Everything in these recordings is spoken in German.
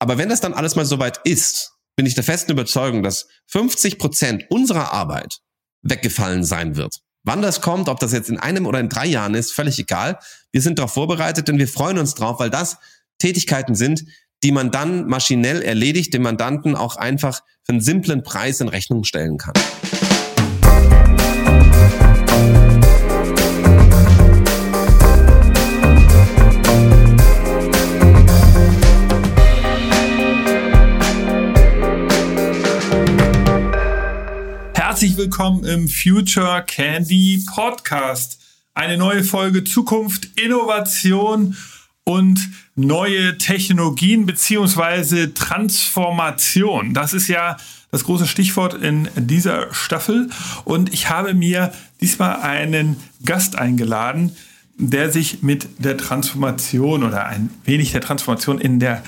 Aber wenn das dann alles mal soweit ist, bin ich der festen Überzeugung, dass 50 Prozent unserer Arbeit weggefallen sein wird. Wann das kommt, ob das jetzt in einem oder in drei Jahren ist, völlig egal. Wir sind darauf vorbereitet, denn wir freuen uns drauf, weil das Tätigkeiten sind, die man dann maschinell erledigt, dem Mandanten auch einfach für einen simplen Preis in Rechnung stellen kann. Willkommen im Future Candy Podcast. Eine neue Folge Zukunft, Innovation und neue Technologien beziehungsweise Transformation. Das ist ja das große Stichwort in dieser Staffel. Und ich habe mir diesmal einen Gast eingeladen, der sich mit der Transformation oder ein wenig der Transformation in der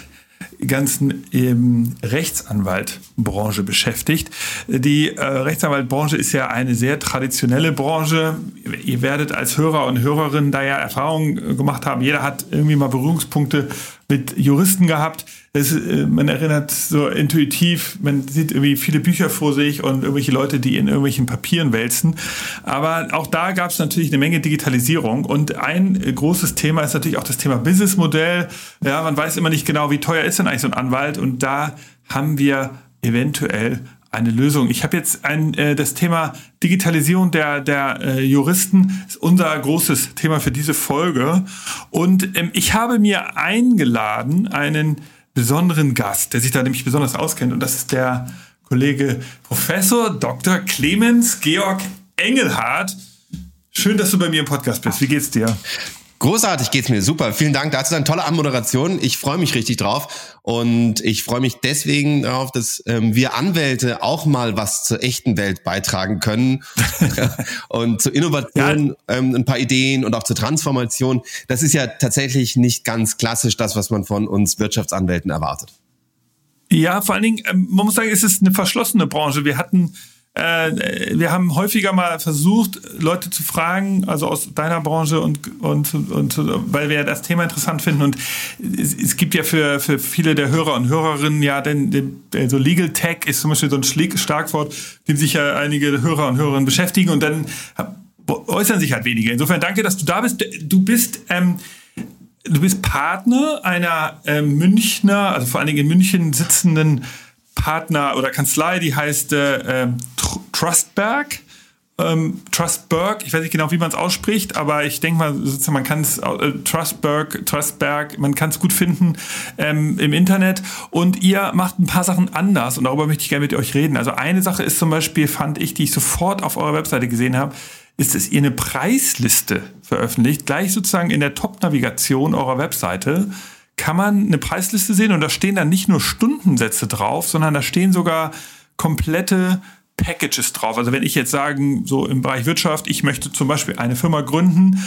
ganzen ähm, Rechtsanwaltbranche beschäftigt. Die äh, Rechtsanwaltbranche ist ja eine sehr traditionelle Branche. Ihr werdet als Hörer und Hörerinnen da ja Erfahrungen gemacht haben. Jeder hat irgendwie mal Berührungspunkte mit Juristen gehabt. Es, äh, man erinnert so intuitiv, man sieht irgendwie viele Bücher vor sich und irgendwelche Leute, die in irgendwelchen Papieren wälzen. Aber auch da gab es natürlich eine Menge Digitalisierung. Und ein großes Thema ist natürlich auch das Thema Businessmodell. Ja, man weiß immer nicht genau, wie teuer ist denn eigentlich so ein Anwalt. Und da haben wir eventuell eine Lösung. Ich habe jetzt ein, äh, das Thema Digitalisierung der, der äh, Juristen ist unser großes Thema für diese Folge. Und ähm, ich habe mir eingeladen einen besonderen Gast, der sich da nämlich besonders auskennt. Und das ist der Kollege Professor Dr. Clemens Georg Engelhardt. Schön, dass du bei mir im Podcast bist. Wie geht's dir? Großartig geht's mir, super. Vielen Dank. Dazu eine tolle Anmoderation. Ich freue mich richtig drauf und ich freue mich deswegen darauf, dass ähm, wir Anwälte auch mal was zur echten Welt beitragen können und zur Innovation ja. ähm, ein paar Ideen und auch zur Transformation. Das ist ja tatsächlich nicht ganz klassisch das, was man von uns Wirtschaftsanwälten erwartet. Ja, vor allen Dingen, ähm, man muss sagen, es ist eine verschlossene Branche. Wir hatten äh, wir haben häufiger mal versucht, Leute zu fragen, also aus deiner Branche und, und, und weil wir das Thema interessant finden. Und es, es gibt ja für, für viele der Hörer und Hörerinnen ja, denn, denn so Legal Tech ist zum Beispiel so ein Schlagwort, dem sich ja einige Hörer und Hörerinnen beschäftigen und dann äußern sich halt weniger. Insofern danke, dass du da bist. Du bist ähm, du bist Partner einer äh, Münchner, also vor allen Dingen in München sitzenden Partner oder Kanzlei, die heißt äh, ähm, Trustberg. Ähm, Trustberg, ich weiß nicht genau, wie man es ausspricht, aber ich denke mal, man kann es äh, Trustberg, Trustberg, man kann es gut finden ähm, im Internet. Und ihr macht ein paar Sachen anders und darüber möchte ich gerne mit euch reden. Also eine Sache ist zum Beispiel, fand ich, die ich sofort auf eurer Webseite gesehen habe, ist, dass ihr eine Preisliste veröffentlicht, gleich sozusagen in der Top-Navigation eurer Webseite kann man eine Preisliste sehen und da stehen dann nicht nur Stundensätze drauf, sondern da stehen sogar komplette Packages drauf. Also wenn ich jetzt sagen, so im Bereich Wirtschaft, ich möchte zum Beispiel eine Firma gründen,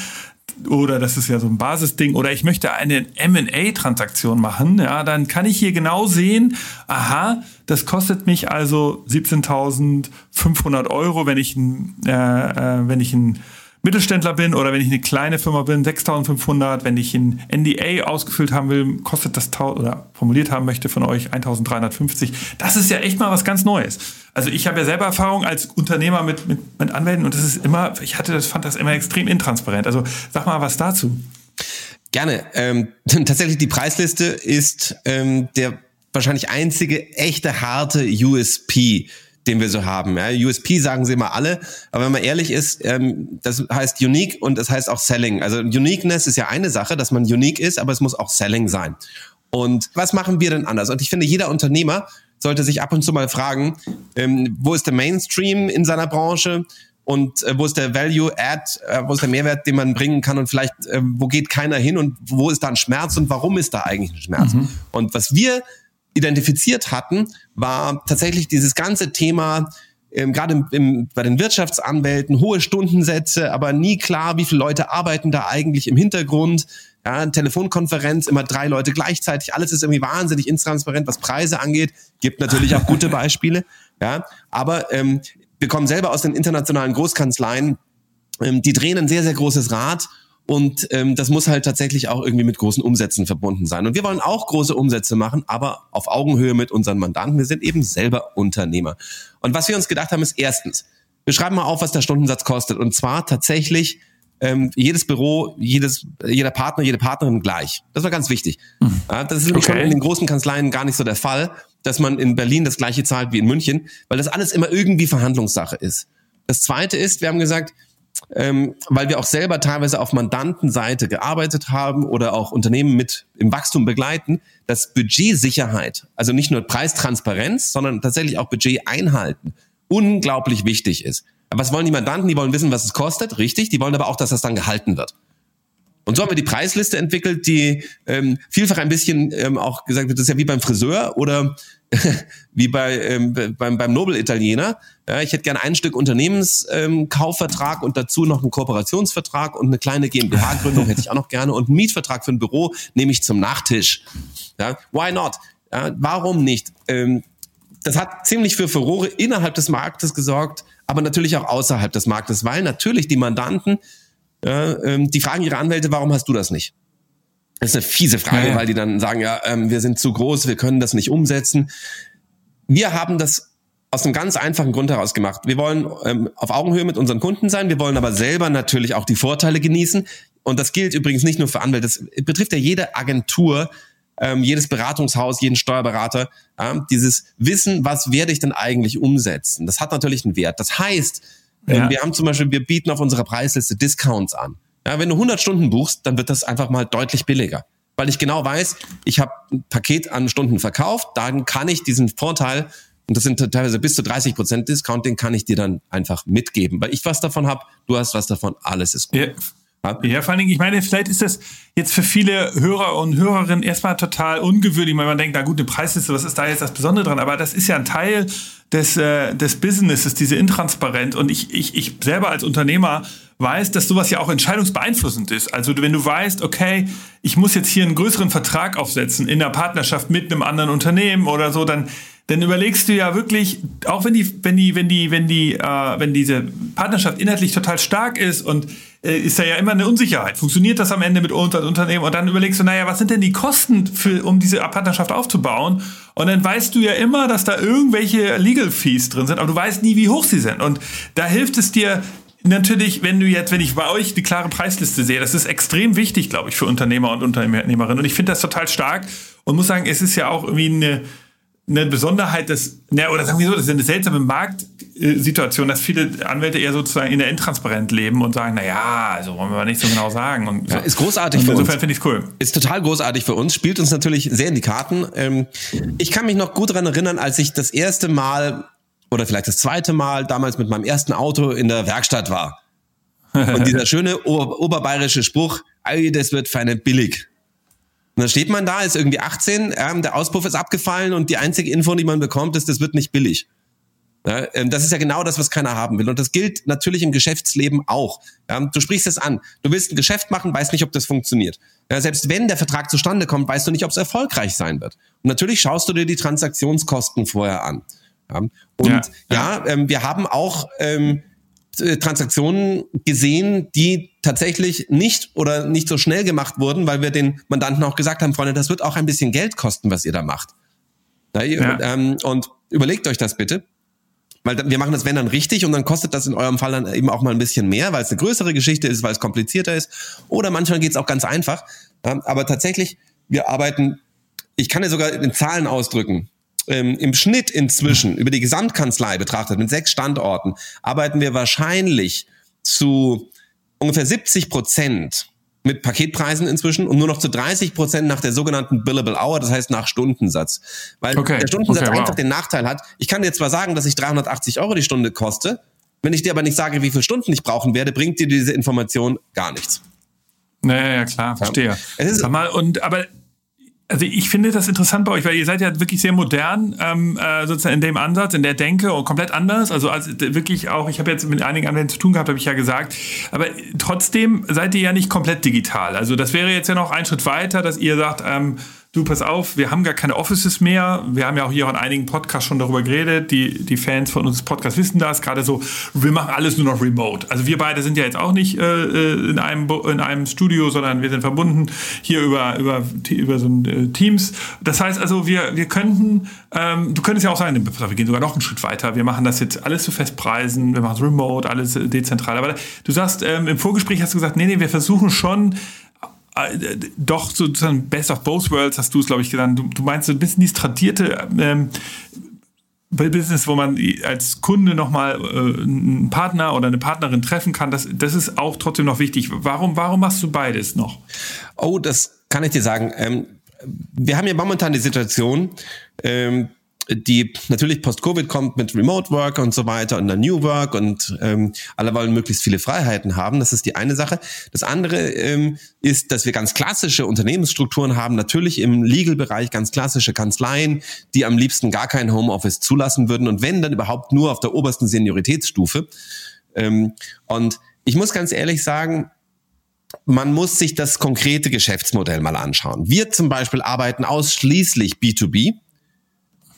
oder das ist ja so ein Basisding, oder ich möchte eine M&A-Transaktion machen, ja, dann kann ich hier genau sehen, aha, das kostet mich also 17.500 Euro, wenn ich ein, äh, äh, wenn ich ein Mittelständler bin oder wenn ich eine kleine Firma bin, 6500. Wenn ich ein NDA ausgefüllt haben will, kostet das oder formuliert haben möchte von euch 1350. Das ist ja echt mal was ganz Neues. Also ich habe ja selber Erfahrung als Unternehmer mit, mit, mit Anwälten und das ist immer, ich hatte das, fand das immer extrem intransparent. Also sag mal was dazu. Gerne. Ähm, tatsächlich die Preisliste ist ähm, der wahrscheinlich einzige echte harte USP den wir so haben. Ja, USP sagen sie immer alle, aber wenn man ehrlich ist, ähm, das heißt unique und das heißt auch selling. Also Uniqueness ist ja eine Sache, dass man unique ist, aber es muss auch selling sein. Und was machen wir denn anders? Und ich finde, jeder Unternehmer sollte sich ab und zu mal fragen, ähm, wo ist der Mainstream in seiner Branche? und äh, wo ist der Value Add, äh, wo ist der Mehrwert, den man bringen kann und vielleicht, äh, wo geht keiner hin und wo ist da ein Schmerz und warum ist da eigentlich ein Schmerz? Mhm. Und was wir identifiziert hatten, war tatsächlich dieses ganze Thema, ähm, gerade im, bei den Wirtschaftsanwälten, hohe Stundensätze, aber nie klar, wie viele Leute arbeiten da eigentlich im Hintergrund. Ja, Telefonkonferenz, immer drei Leute gleichzeitig, alles ist irgendwie wahnsinnig intransparent, was Preise angeht. Gibt natürlich auch gute Beispiele. Ja, aber ähm, wir kommen selber aus den internationalen Großkanzleien, ähm, die drehen ein sehr, sehr großes Rad Und ähm, das muss halt tatsächlich auch irgendwie mit großen Umsätzen verbunden sein. Und wir wollen auch große Umsätze machen, aber auf Augenhöhe mit unseren Mandanten. Wir sind eben selber Unternehmer. Und was wir uns gedacht haben, ist erstens, wir schreiben mal auf, was der Stundensatz kostet. Und zwar tatsächlich ähm, jedes Büro, jedes, jeder Partner, jede Partnerin gleich. Das war ganz wichtig. Mhm. Ja, das ist nämlich okay. in den großen Kanzleien gar nicht so der Fall, dass man in Berlin das gleiche zahlt wie in München, weil das alles immer irgendwie Verhandlungssache ist. Das zweite ist, wir haben gesagt, ähm, weil wir auch selber teilweise auf Mandantenseite gearbeitet haben oder auch Unternehmen mit im Wachstum begleiten, dass Budgetsicherheit, also nicht nur Preistransparenz, sondern tatsächlich auch Budget einhalten, unglaublich wichtig ist. Aber was wollen die Mandanten? Die wollen wissen, was es kostet, richtig. Die wollen aber auch, dass das dann gehalten wird. Und so haben wir die Preisliste entwickelt, die ähm, vielfach ein bisschen ähm, auch gesagt wird, das ist ja wie beim Friseur oder wie bei ähm, beim, beim Nobel-Italiener. Ja, ich hätte gerne ein Stück Unternehmenskaufvertrag ähm, und dazu noch einen Kooperationsvertrag und eine kleine GmbH-Gründung hätte ich auch noch gerne und einen Mietvertrag für ein Büro nehme ich zum Nachtisch. Ja, why not? Ja, warum nicht? Ähm, das hat ziemlich für Furore innerhalb des Marktes gesorgt, aber natürlich auch außerhalb des Marktes, weil natürlich die Mandanten ähm, die fragen ihre Anwälte, warum hast du das nicht? Das ist eine fiese Frage, ja, weil die dann sagen, ja, ähm, wir sind zu groß, wir können das nicht umsetzen. Wir haben das aus einem ganz einfachen Grund heraus gemacht. Wir wollen ähm, auf Augenhöhe mit unseren Kunden sein, wir wollen aber selber natürlich auch die Vorteile genießen. Und das gilt übrigens nicht nur für Anwälte, das betrifft ja jede Agentur, ähm, jedes Beratungshaus, jeden Steuerberater. Äh, dieses Wissen, was werde ich denn eigentlich umsetzen? Das hat natürlich einen Wert. Das heißt, ähm, ja. Wir haben zum Beispiel, wir bieten auf unserer Preisliste Discounts an. Ja, wenn du 100 Stunden buchst, dann wird das einfach mal deutlich billiger. Weil ich genau weiß, ich habe ein Paket an Stunden verkauft, dann kann ich diesen Vorteil, und das sind teilweise bis zu 30 Prozent Discount, den kann ich dir dann einfach mitgeben. Weil ich was davon habe, du hast was davon, alles ist gut. Ja. Ja, vor allen Dingen, ich meine, vielleicht ist das jetzt für viele Hörer und Hörerinnen erstmal total ungewöhnlich, weil man denkt, na gut, eine Preisliste, was ist da jetzt das Besondere dran? Aber das ist ja ein Teil des, äh, des Businesses, diese Intransparenz. Und ich, ich, ich selber als Unternehmer weiß, dass sowas ja auch entscheidungsbeeinflussend ist. Also wenn du weißt, okay, ich muss jetzt hier einen größeren Vertrag aufsetzen in einer Partnerschaft mit einem anderen Unternehmen oder so, dann dann überlegst du ja wirklich, auch wenn die, wenn die, wenn die, wenn die, äh, wenn diese Partnerschaft inhaltlich total stark ist und äh, ist da ja immer eine Unsicherheit. Funktioniert das am Ende mit uns als Unternehmen? Und dann überlegst du, naja, was sind denn die Kosten, für, um diese Partnerschaft aufzubauen? Und dann weißt du ja immer, dass da irgendwelche Legal Fees drin sind, aber du weißt nie, wie hoch sie sind. Und da hilft es dir, Natürlich, wenn du jetzt, wenn ich bei euch die klare Preisliste sehe, das ist extrem wichtig, glaube ich, für Unternehmer und Unternehmerinnen. Und ich finde das total stark und muss sagen, es ist ja auch irgendwie eine, eine Besonderheit des, ne, oder sagen wir so, das ist eine seltsame Marktsituation, dass viele Anwälte eher sozusagen in der Intransparent leben und sagen, na ja, also wollen wir mal nicht so genau sagen. Und so. ja, ist großartig und für insofern uns. finde ich cool. Ist total großartig für uns, spielt uns natürlich sehr in die Karten. Ähm, ich kann mich noch gut daran erinnern, als ich das erste Mal oder vielleicht das zweite Mal damals mit meinem ersten Auto in der Werkstatt war. Und dieser schöne ober oberbayerische Spruch, das wird feine billig. Und dann steht man da, ist irgendwie 18, ähm, der Auspuff ist abgefallen und die einzige Info, die man bekommt, ist, das wird nicht billig. Ja, ähm, das ist ja genau das, was keiner haben will. Und das gilt natürlich im Geschäftsleben auch. Ja, du sprichst es an. Du willst ein Geschäft machen, weißt nicht, ob das funktioniert. Ja, selbst wenn der Vertrag zustande kommt, weißt du nicht, ob es erfolgreich sein wird. Und natürlich schaust du dir die Transaktionskosten vorher an. Und ja, ähm, wir haben auch ähm, äh, Transaktionen gesehen, die tatsächlich nicht oder nicht so schnell gemacht wurden, weil wir den Mandanten auch gesagt haben, Freunde, das wird auch ein bisschen Geld kosten, was ihr da macht. Ja, ja. Ähm, und überlegt euch das bitte. Weil wir machen das, wenn dann richtig, und dann kostet das in eurem Fall dann eben auch mal ein bisschen mehr, weil es eine größere Geschichte ist, weil es komplizierter ist. Oder manchmal geht es auch ganz einfach. Aber tatsächlich, wir arbeiten, ich kann ja sogar in Zahlen ausdrücken ähm, im Schnitt inzwischen über die Gesamtkanzlei betrachtet mit sechs Standorten arbeiten wir wahrscheinlich zu ungefähr 70 Prozent mit Paketpreisen inzwischen und nur noch zu 30 Prozent nach der sogenannten Billable Hour, das heißt nach Stundensatz. Weil okay. der Stundensatz okay, wow. einfach den Nachteil hat, ich kann dir zwar sagen, dass ich 380 Euro die Stunde koste, wenn ich dir aber nicht sage, wie viele Stunden ich brauchen werde, bringt dir diese Information gar nichts. Naja, ja, klar, verstehe. Ja. Es ist, Sag mal, und aber also ich finde das interessant bei euch, weil ihr seid ja wirklich sehr modern, ähm, äh, sozusagen in dem Ansatz, in der Denke und komplett anders. Also als wirklich auch, ich habe jetzt mit einigen anderen zu tun gehabt, habe ich ja gesagt. Aber trotzdem seid ihr ja nicht komplett digital. Also das wäre jetzt ja noch ein Schritt weiter, dass ihr sagt, ähm, du pass auf, wir haben gar keine Offices mehr. Wir haben ja auch hier in einigen Podcasts schon darüber geredet. Die, die Fans von uns Podcasts wissen das. Gerade so, wir machen alles nur noch remote. Also wir beide sind ja jetzt auch nicht äh, äh in, einem, in einem Studio, sondern wir sind verbunden hier über, über, über so ein äh, Teams. Das heißt also, wir, wir könnten, ähm, du könntest ja auch sagen, wir gehen sogar noch einen Schritt weiter. Wir machen das jetzt alles zu Festpreisen, wir machen es remote, alles dezentral. Aber du sagst, ähm, im Vorgespräch hast du gesagt, nee, nee, wir versuchen schon, äh, doch sozusagen Best of Both Worlds hast du es, glaube ich, genannt. Du, du, meinst so ein bisschen dieses tradierte ähm, Business, wo man als Kunde nochmal äh, einen Partner oder eine Partnerin treffen kann, das, das ist auch trotzdem noch wichtig. Warum, warum machst du beides noch? Oh, das kann ich dir sagen. Ähm, wir haben ja momentan die Situation, ähm, die natürlich post-Covid kommt mit Remote Work und so weiter und dann New Work und ähm, alle wollen möglichst viele Freiheiten haben. Das ist die eine Sache. Das andere ähm, ist, dass wir ganz klassische Unternehmensstrukturen haben, natürlich im Legal-Bereich ganz klassische Kanzleien, die am liebsten gar kein Homeoffice zulassen würden und wenn, dann überhaupt nur auf der obersten Senioritätsstufe. Ähm, und ich muss ganz ehrlich sagen, man muss sich das konkrete Geschäftsmodell mal anschauen. Wir zum Beispiel arbeiten ausschließlich B2B.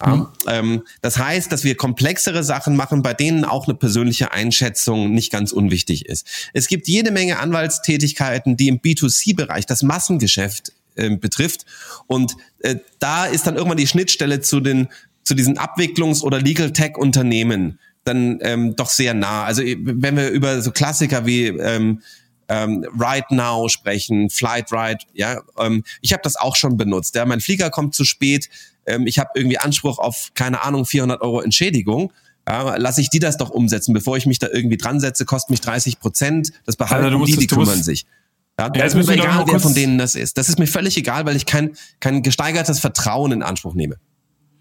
Ja, mhm. ähm, das heißt, dass wir komplexere Sachen machen, bei denen auch eine persönliche Einschätzung nicht ganz unwichtig ist. Es gibt jede Menge Anwaltstätigkeiten, die im B2C-Bereich das Massengeschäft äh, betrifft. Und äh, da ist dann irgendwann die Schnittstelle zu den zu diesen Abwicklungs- oder Legal Tech-Unternehmen dann ähm, doch sehr nah. Also wenn wir über so Klassiker wie ähm, ähm, Right Now sprechen, Flight Right, ja, ähm, ich habe das auch schon benutzt. Ja, mein Flieger kommt zu spät, ähm, ich habe irgendwie Anspruch auf, keine Ahnung, 400 Euro Entschädigung. Ja, lass ich die das doch umsetzen, bevor ich mich da irgendwie dran setze, kostet mich 30 Prozent, das behalten also die, die kümmern sich. Ja, ja, ist mir egal, wer von denen das ist. Das ist mir völlig egal, weil ich kein, kein gesteigertes Vertrauen in Anspruch nehme.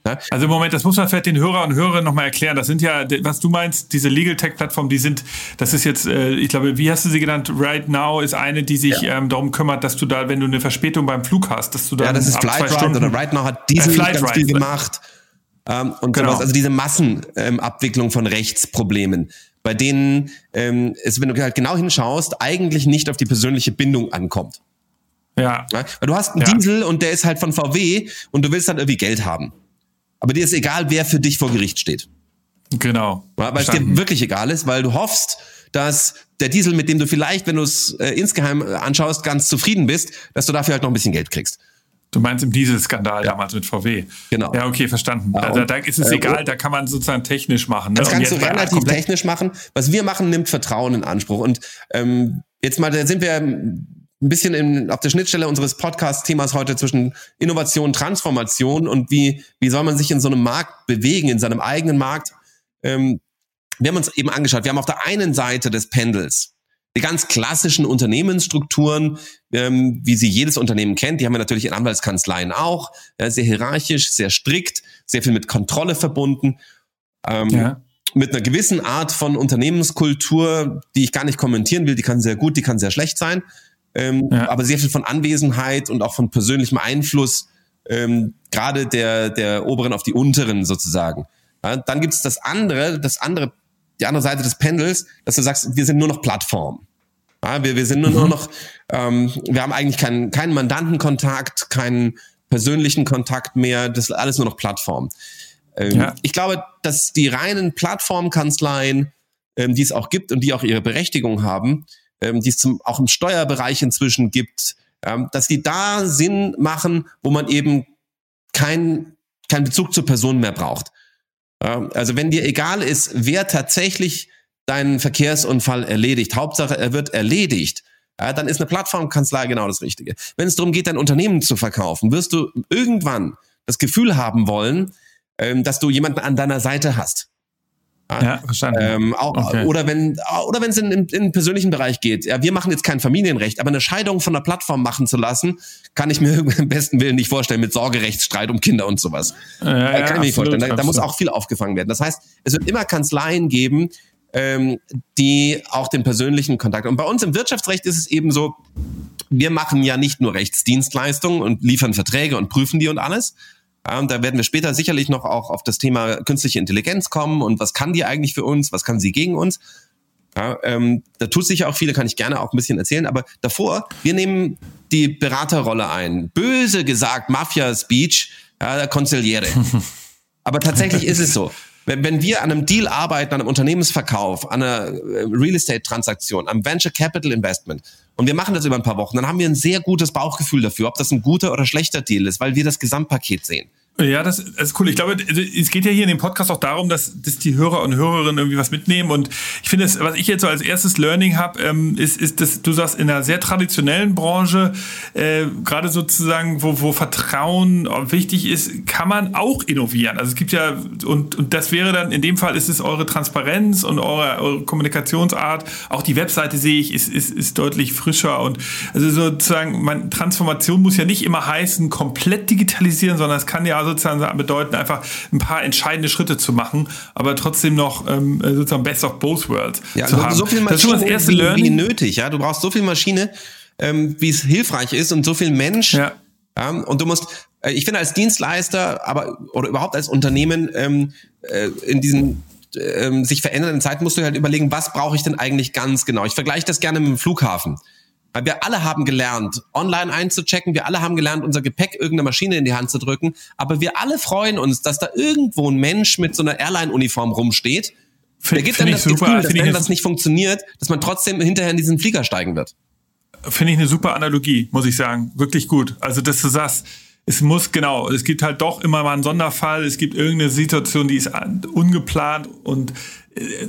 Ne? Also im Moment, das muss man vielleicht den Hörer und Hörerinnen nochmal erklären. Das sind ja, was du meinst, diese Legal Tech Plattformen, die sind, das ist jetzt, äh, ich glaube, wie hast du sie genannt? Right Now ist eine, die sich ja. ähm, darum kümmert, dass du da, wenn du eine Verspätung beim Flug hast, dass du da. Ja, das ist Flight Ride oder Right Now hat diesen äh, ganz viel gemacht. Ähm, und genau. sowas. Also diese Massenabwicklung ähm, von Rechtsproblemen, bei denen ähm, es, wenn du halt genau hinschaust, eigentlich nicht auf die persönliche Bindung ankommt. Ja. ja? Weil du hast einen ja. Diesel und der ist halt von VW und du willst dann irgendwie Geld haben. Aber dir ist egal, wer für dich vor Gericht steht. Genau. Weil es dir wirklich egal ist, weil du hoffst, dass der Diesel, mit dem du vielleicht, wenn du es äh, insgeheim äh, anschaust, ganz zufrieden bist, dass du dafür halt noch ein bisschen Geld kriegst. Du meinst im Dieselskandal ja. damals mit VW. Genau. Ja, okay, verstanden. Ja, da, da, ist es äh, egal, da kann man sozusagen technisch machen. Ne? Das kannst du relativ technisch machen. Was wir machen, nimmt Vertrauen in Anspruch. Und ähm, jetzt mal, da sind wir ein bisschen in, auf der Schnittstelle unseres Podcast-Themas heute zwischen Innovation, Transformation und wie, wie soll man sich in so einem Markt bewegen, in seinem eigenen Markt. Ähm, wir haben uns eben angeschaut, wir haben auf der einen Seite des Pendels die ganz klassischen Unternehmensstrukturen, ähm, wie sie jedes Unternehmen kennt, die haben wir natürlich in Anwaltskanzleien auch, ja, sehr hierarchisch, sehr strikt, sehr viel mit Kontrolle verbunden. Ähm, ja. mit einer gewissen Art von Unternehmenskultur, die ich gar nicht kommentieren will, die kann sehr gut, die kann sehr schlecht sein ähm, ja. aber sehr viel von Anwesenheit und auch von persönlichem Einfluss, ähm, gerade der, der oberen auf die unteren sozusagen. Ja, dann gibt's das andere, das andere, die andere Seite des Pendels, dass du sagst, wir sind nur noch Plattform. Ja, wir, wir sind nur, mhm. nur noch, ähm, wir haben eigentlich keinen, keinen Mandantenkontakt, keinen persönlichen Kontakt mehr, das ist alles nur noch Plattform. Ähm, ja. Ich glaube, dass die reinen Plattformkanzleien, ähm, die es auch gibt und die auch ihre Berechtigung haben, ähm, die es zum, auch im Steuerbereich inzwischen gibt, ähm, dass die da Sinn machen, wo man eben keinen kein Bezug zur Person mehr braucht. Ähm, also wenn dir egal ist, wer tatsächlich deinen Verkehrsunfall erledigt, Hauptsache er wird erledigt, ja, dann ist eine Plattformkanzlei genau das Richtige. Wenn es darum geht, dein Unternehmen zu verkaufen, wirst du irgendwann das Gefühl haben wollen, ähm, dass du jemanden an deiner Seite hast. Ja, verstanden. Ähm, auch, okay. Oder wenn oder wenn es in, in, in den persönlichen Bereich geht. Ja, wir machen jetzt kein Familienrecht, aber eine Scheidung von der Plattform machen zu lassen, kann ich mir im besten Willen nicht vorstellen mit Sorgerechtsstreit um Kinder und sowas. Ja, ja, kann ich mir nicht vorstellen. Da, da, muss auch viel aufgefangen werden. Das heißt, es wird immer Kanzleien geben, ähm, die auch den persönlichen Kontakt. Und bei uns im Wirtschaftsrecht ist es eben so, wir machen ja nicht nur Rechtsdienstleistungen und liefern Verträge und prüfen die und alles, ja, und da werden wir später sicherlich noch auch auf das Thema künstliche Intelligenz kommen und was kann die eigentlich für uns, was kann sie gegen uns. Ja, ähm, da tut sich ja auch viele, kann ich gerne auch ein bisschen erzählen. Aber davor, wir nehmen die Beraterrolle ein. Böse gesagt, Mafia-Speech, ja, der Consigliere. aber tatsächlich ist es so. Wenn, wenn wir an einem Deal arbeiten, an einem Unternehmensverkauf, an einer äh, Real Estate-Transaktion, am Venture Capital Investment, und wir machen das über ein paar Wochen, dann haben wir ein sehr gutes Bauchgefühl dafür, ob das ein guter oder schlechter Deal ist, weil wir das Gesamtpaket sehen. Ja, das, das ist cool. Ich glaube, es geht ja hier in dem Podcast auch darum, dass, dass die Hörer und Hörerinnen irgendwie was mitnehmen. Und ich finde, was ich jetzt so als erstes Learning habe, ähm, ist, ist, dass du sagst, in einer sehr traditionellen Branche, äh, gerade sozusagen, wo, wo Vertrauen wichtig ist, kann man auch innovieren. Also es gibt ja, und, und das wäre dann, in dem Fall ist es eure Transparenz und eure, eure Kommunikationsart. Auch die Webseite sehe ich, ist, ist, ist deutlich frischer. Und also sozusagen, man, Transformation muss ja nicht immer heißen, komplett digitalisieren, sondern es kann ja sozusagen bedeuten, einfach ein paar entscheidende Schritte zu machen, aber trotzdem noch ähm, sozusagen best of both worlds ja, zu haben. So viel das ist schon das erste wie, Learning. Wie nötig, ja. Du brauchst so viel Maschine, ähm, wie es hilfreich ist und so viel Mensch. Ja. ja und du musst, äh, ich finde als Dienstleister, aber oder überhaupt als Unternehmen ähm, äh, in diesen ähm, sich verändernden Zeiten musst du halt überlegen, was brauche ich denn eigentlich ganz genau. Ich vergleiche das gerne mit dem Flughafen. Weil wir alle haben gelernt, online einzuchecken, wir alle haben gelernt, unser Gepäck irgendeiner Maschine in die Hand zu drücken, aber wir alle freuen uns, dass da irgendwo ein Mensch mit so einer Airline-Uniform rumsteht. Der gibt dann das super, Gefühl, dass wenn das nicht funktioniert, dass man trotzdem hinterher in diesen Flieger steigen wird. Finde ich eine super Analogie, muss ich sagen. Wirklich gut. Also, dass du sagst, es muss genau, es gibt halt doch immer mal einen Sonderfall, es gibt irgendeine Situation, die ist ungeplant und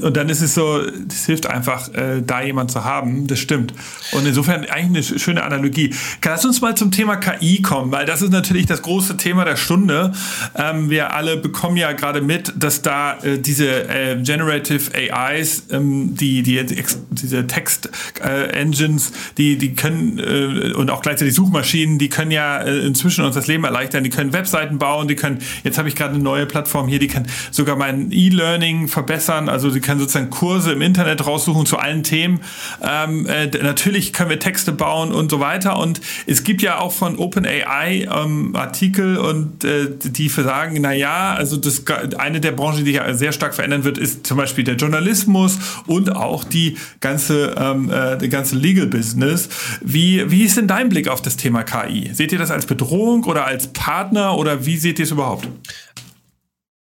und dann ist es so, es hilft einfach, äh, da jemand zu haben. Das stimmt. Und insofern eigentlich eine schöne Analogie. Lass uns mal zum Thema KI kommen, weil das ist natürlich das große Thema der Stunde. Ähm, wir alle bekommen ja gerade mit, dass da äh, diese äh, Generative AIs, ähm, die, die, diese Text-Engines, die, die können, äh, und auch gleichzeitig Suchmaschinen, die können ja äh, inzwischen uns das Leben erleichtern. Die können Webseiten bauen, die können, jetzt habe ich gerade eine neue Plattform hier, die kann sogar mein E-Learning verbessern also Sie können sozusagen Kurse im Internet raussuchen zu allen Themen. Ähm, äh, natürlich können wir Texte bauen und so weiter. Und es gibt ja auch von OpenAI ähm, Artikel und äh, die sagen, na ja, also das eine der Branchen, die sich sehr stark verändern wird, ist zum Beispiel der Journalismus und auch die ganze, ähm, äh, die ganze Legal Business. Wie, wie ist denn dein Blick auf das Thema KI? Seht ihr das als Bedrohung oder als Partner oder wie seht ihr es überhaupt?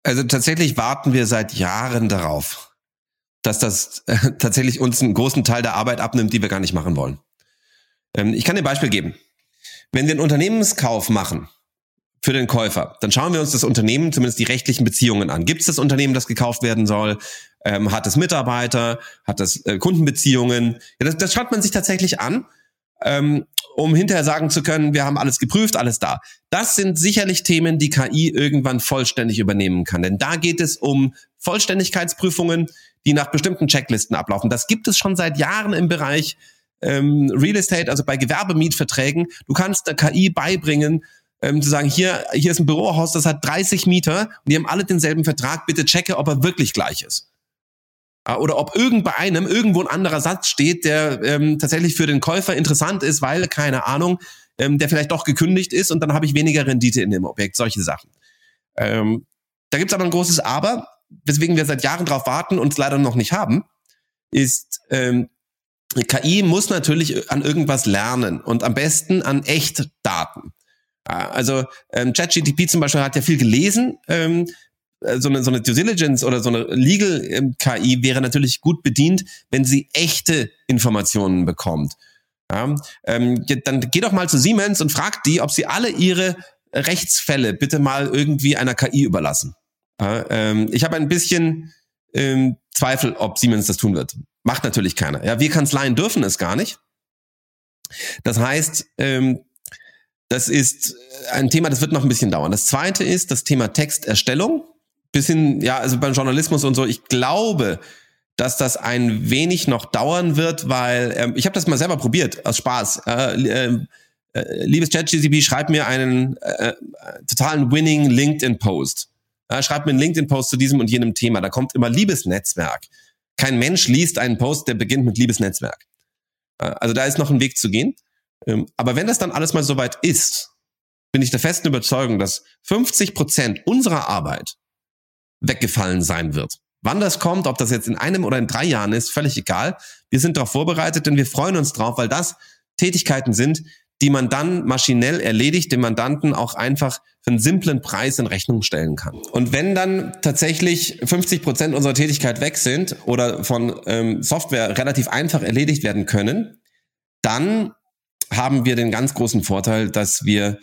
Also tatsächlich warten wir seit Jahren darauf, dass das äh, tatsächlich uns einen großen Teil der Arbeit abnimmt, die wir gar nicht machen wollen. Ähm, ich kann dir ein Beispiel geben. Wenn wir einen Unternehmenskauf machen für den Käufer, dann schauen wir uns das Unternehmen, zumindest die rechtlichen Beziehungen an. Gibt es das Unternehmen, das gekauft werden soll? Ähm, hat es Mitarbeiter? Hat es äh, Kundenbeziehungen? Ja, das, das schaut man sich tatsächlich an. Ähm, um hinterher sagen zu können, wir haben alles geprüft, alles da. Das sind sicherlich Themen, die KI irgendwann vollständig übernehmen kann. Denn da geht es um Vollständigkeitsprüfungen, die nach bestimmten Checklisten ablaufen. Das gibt es schon seit Jahren im Bereich ähm, Real Estate, also bei Gewerbemietverträgen. Du kannst der KI beibringen, ähm, zu sagen, hier, hier ist ein Bürohaus, das hat 30 Mieter und die haben alle denselben Vertrag, bitte checke, ob er wirklich gleich ist. Ah, oder ob irgend bei einem irgendwo ein anderer Satz steht, der ähm, tatsächlich für den Käufer interessant ist, weil, keine Ahnung, ähm, der vielleicht doch gekündigt ist und dann habe ich weniger Rendite in dem Objekt, solche Sachen. Ähm, da gibt's aber ein großes Aber, weswegen wir seit Jahren drauf warten und es leider noch nicht haben, ist, ähm, KI muss natürlich an irgendwas lernen und am besten an Echtdaten. Ah, also ähm, ChatGTP zum Beispiel hat ja viel gelesen, ähm, äh, so eine, so eine Due Diligence oder so eine Legal KI wäre natürlich gut bedient, wenn sie echte Informationen bekommt. Ja, ähm, dann geh doch mal zu Siemens und frag die, ob sie alle ihre Rechtsfälle bitte mal irgendwie einer KI überlassen. Ja, ähm, ich habe ein bisschen ähm, Zweifel, ob Siemens das tun wird. Macht natürlich keiner. Ja, wir Kanzleien dürfen es gar nicht. Das heißt, ähm, das ist ein Thema, das wird noch ein bisschen dauern. Das zweite ist das Thema Texterstellung bisschen, ja, also beim Journalismus und so, ich glaube, dass das ein wenig noch dauern wird, weil ähm, ich habe das mal selber probiert, aus Spaß. Äh, äh, äh, liebes ChatGTP, schreib mir einen äh, äh, totalen winning LinkedIn-Post. Ja, schreib mir einen LinkedIn-Post zu diesem und jenem Thema. Da kommt immer liebes Netzwerk. Kein Mensch liest einen Post, der beginnt mit liebes Netzwerk. Äh, also da ist noch ein Weg zu gehen. Ähm, aber wenn das dann alles mal soweit ist, bin ich der festen Überzeugung, dass 50 Prozent unserer Arbeit weggefallen sein wird. Wann das kommt, ob das jetzt in einem oder in drei Jahren ist, völlig egal. Wir sind darauf vorbereitet, denn wir freuen uns drauf, weil das Tätigkeiten sind, die man dann maschinell erledigt, dem Mandanten auch einfach für einen simplen Preis in Rechnung stellen kann. Und wenn dann tatsächlich 50 Prozent unserer Tätigkeit weg sind oder von ähm, Software relativ einfach erledigt werden können, dann haben wir den ganz großen Vorteil, dass wir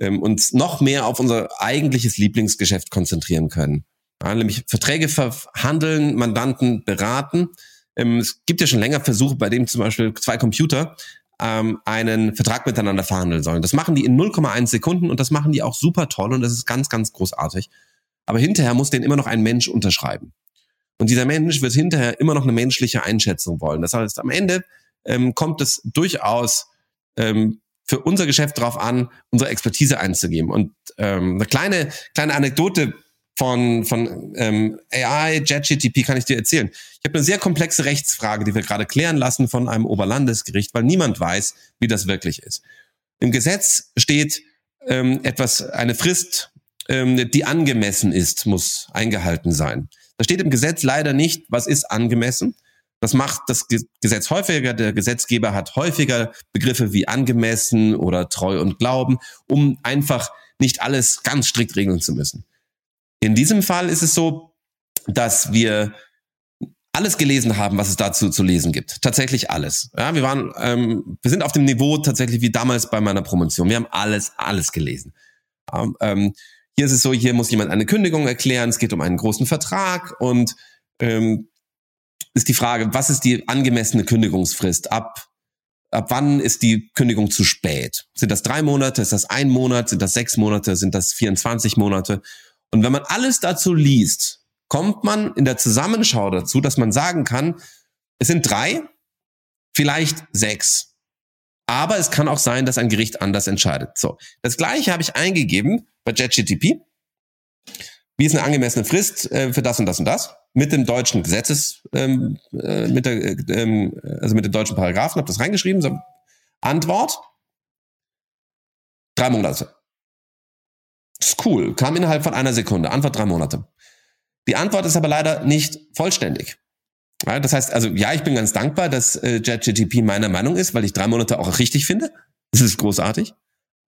ähm, uns noch mehr auf unser eigentliches Lieblingsgeschäft konzentrieren können. Ja, nämlich Verträge verhandeln, Mandanten beraten. Ähm, es gibt ja schon länger Versuche, bei dem zum Beispiel zwei Computer ähm, einen Vertrag miteinander verhandeln sollen. Das machen die in 0,1 Sekunden und das machen die auch super toll und das ist ganz, ganz großartig. Aber hinterher muss den immer noch ein Mensch unterschreiben. Und dieser Mensch wird hinterher immer noch eine menschliche Einschätzung wollen. Das heißt, am Ende ähm, kommt es durchaus ähm, für unser Geschäft darauf an, unsere Expertise einzugeben. Und ähm, eine kleine, kleine Anekdote von, von ähm, AI, JetGTP kann ich dir erzählen. Ich habe eine sehr komplexe Rechtsfrage, die wir gerade klären lassen von einem Oberlandesgericht, weil niemand weiß, wie das wirklich ist. Im Gesetz steht ähm, etwas, eine Frist, ähm, die angemessen ist, muss eingehalten sein. Da steht im Gesetz leider nicht, was ist angemessen. Das macht das Gesetz häufiger. Der Gesetzgeber hat häufiger Begriffe wie angemessen oder treu und glauben, um einfach nicht alles ganz strikt regeln zu müssen. In diesem Fall ist es so, dass wir alles gelesen haben, was es dazu zu lesen gibt. Tatsächlich alles. Ja, wir waren, ähm, wir sind auf dem Niveau tatsächlich wie damals bei meiner Promotion. Wir haben alles, alles gelesen. Ähm, hier ist es so, hier muss jemand eine Kündigung erklären. Es geht um einen großen Vertrag und ähm, ist die Frage, was ist die angemessene Kündigungsfrist? Ab ab wann ist die Kündigung zu spät? Sind das drei Monate? Ist das ein Monat? Sind das sechs Monate? Sind das 24 Monate? Und wenn man alles dazu liest, kommt man in der Zusammenschau dazu, dass man sagen kann, es sind drei, vielleicht sechs. Aber es kann auch sein, dass ein Gericht anders entscheidet. So, das gleiche habe ich eingegeben bei JetGTP. Wie ist eine angemessene Frist äh, für das und das und das? Mit dem deutschen Gesetzes, ähm, äh, mit der, äh, also mit den deutschen Paragraphen, habe das reingeschrieben. So, Antwort: drei Monate. Ist cool. Kam innerhalb von einer Sekunde. Antwort drei Monate. Die Antwort ist aber leider nicht vollständig. Ja, das heißt, also ja, ich bin ganz dankbar, dass äh, JetGTP meiner Meinung ist, weil ich drei Monate auch richtig finde. Das ist großartig.